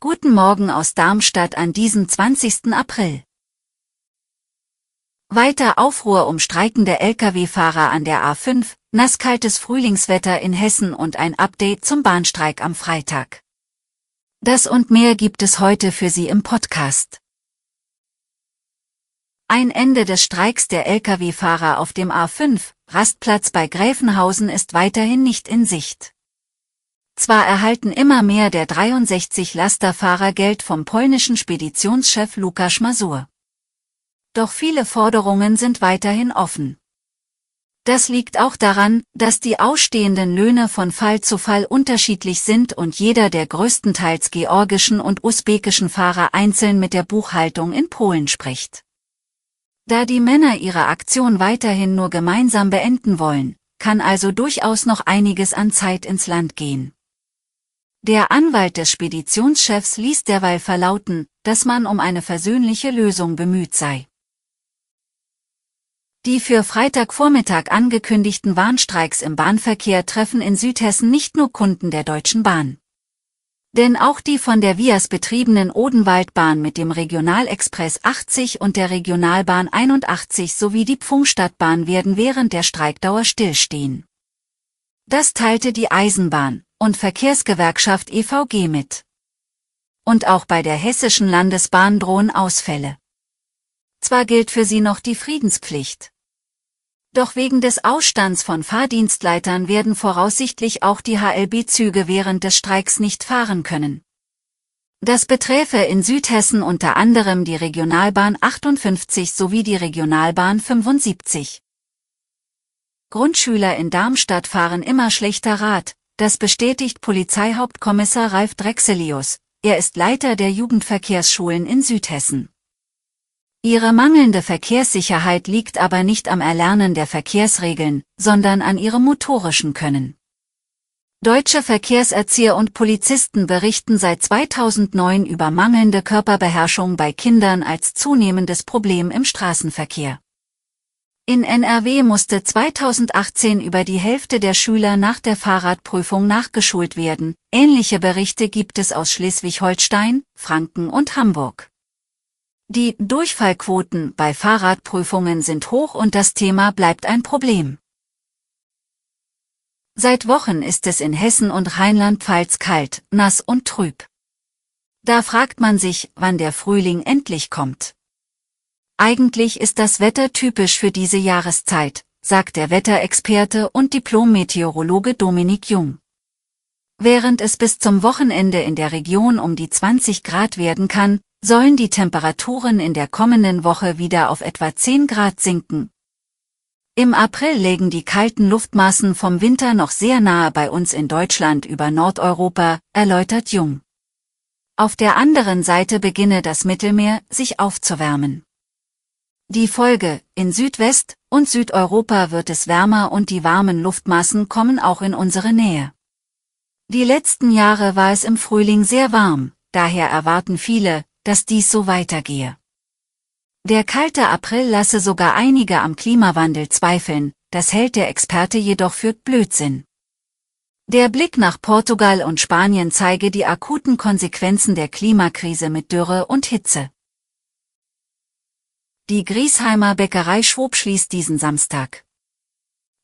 Guten Morgen aus Darmstadt an diesem 20. April. Weiter Aufruhr um streikende Lkw-Fahrer an der A5, nasskaltes Frühlingswetter in Hessen und ein Update zum Bahnstreik am Freitag. Das und mehr gibt es heute für Sie im Podcast. Ein Ende des Streiks der Lkw-Fahrer auf dem A5, Rastplatz bei Gräfenhausen ist weiterhin nicht in Sicht. Zwar erhalten immer mehr der 63 Lasterfahrer Geld vom polnischen Speditionschef Lukas Masur. Doch viele Forderungen sind weiterhin offen. Das liegt auch daran, dass die ausstehenden Löhne von Fall zu Fall unterschiedlich sind und jeder der größtenteils georgischen und usbekischen Fahrer einzeln mit der Buchhaltung in Polen spricht. Da die Männer ihre Aktion weiterhin nur gemeinsam beenden wollen, kann also durchaus noch einiges an Zeit ins Land gehen. Der Anwalt des Speditionschefs ließ derweil verlauten, dass man um eine versöhnliche Lösung bemüht sei. Die für Freitagvormittag angekündigten Warnstreiks im Bahnverkehr treffen in Südhessen nicht nur Kunden der Deutschen Bahn. Denn auch die von der Vias betriebenen Odenwaldbahn mit dem Regionalexpress 80 und der Regionalbahn 81 sowie die Pfungstadtbahn werden während der Streikdauer stillstehen. Das teilte die Eisenbahn und Verkehrsgewerkschaft EVG mit. Und auch bei der Hessischen Landesbahn drohen Ausfälle. Zwar gilt für sie noch die Friedenspflicht, doch wegen des Ausstands von Fahrdienstleitern werden voraussichtlich auch die HLB-Züge während des Streiks nicht fahren können. Das beträfe in Südhessen unter anderem die Regionalbahn 58 sowie die Regionalbahn 75. Grundschüler in Darmstadt fahren immer schlechter Rad, das bestätigt Polizeihauptkommissar Ralf Drexelius. Er ist Leiter der Jugendverkehrsschulen in Südhessen. Ihre mangelnde Verkehrssicherheit liegt aber nicht am Erlernen der Verkehrsregeln, sondern an ihrem motorischen Können. Deutsche Verkehrserzieher und Polizisten berichten seit 2009 über mangelnde Körperbeherrschung bei Kindern als zunehmendes Problem im Straßenverkehr. In NRW musste 2018 über die Hälfte der Schüler nach der Fahrradprüfung nachgeschult werden. Ähnliche Berichte gibt es aus Schleswig-Holstein, Franken und Hamburg. Die Durchfallquoten bei Fahrradprüfungen sind hoch und das Thema bleibt ein Problem. Seit Wochen ist es in Hessen und Rheinland-Pfalz kalt, nass und trüb. Da fragt man sich, wann der Frühling endlich kommt. Eigentlich ist das Wetter typisch für diese Jahreszeit, sagt der Wetterexperte und Diplom-Meteorologe Dominik Jung. Während es bis zum Wochenende in der Region um die 20 Grad werden kann, sollen die Temperaturen in der kommenden Woche wieder auf etwa 10 Grad sinken. Im April legen die kalten Luftmassen vom Winter noch sehr nahe bei uns in Deutschland über Nordeuropa, erläutert Jung. Auf der anderen Seite beginne das Mittelmeer sich aufzuwärmen. Die Folge, in Südwest- und Südeuropa wird es wärmer und die warmen Luftmassen kommen auch in unsere Nähe. Die letzten Jahre war es im Frühling sehr warm, daher erwarten viele, dass dies so weitergehe. Der kalte April lasse sogar einige am Klimawandel zweifeln, das hält der Experte jedoch für Blödsinn. Der Blick nach Portugal und Spanien zeige die akuten Konsequenzen der Klimakrise mit Dürre und Hitze. Die Griesheimer Bäckerei Schwob schließt diesen Samstag.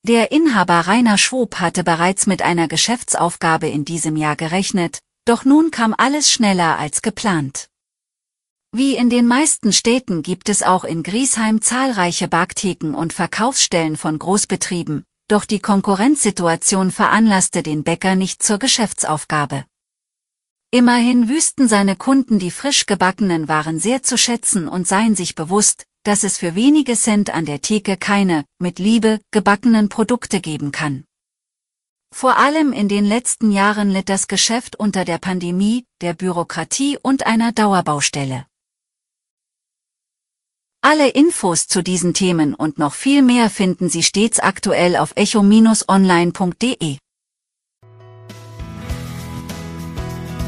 Der Inhaber Rainer Schwob hatte bereits mit einer Geschäftsaufgabe in diesem Jahr gerechnet, doch nun kam alles schneller als geplant. Wie in den meisten Städten gibt es auch in Griesheim zahlreiche Backtheken und Verkaufsstellen von Großbetrieben, doch die Konkurrenzsituation veranlasste den Bäcker nicht zur Geschäftsaufgabe. Immerhin wüssten seine Kunden die frisch gebackenen Waren sehr zu schätzen und seien sich bewusst, dass es für wenige Cent an der Theke keine, mit Liebe, gebackenen Produkte geben kann. Vor allem in den letzten Jahren litt das Geschäft unter der Pandemie, der Bürokratie und einer Dauerbaustelle. Alle Infos zu diesen Themen und noch viel mehr finden Sie stets aktuell auf echo-online.de.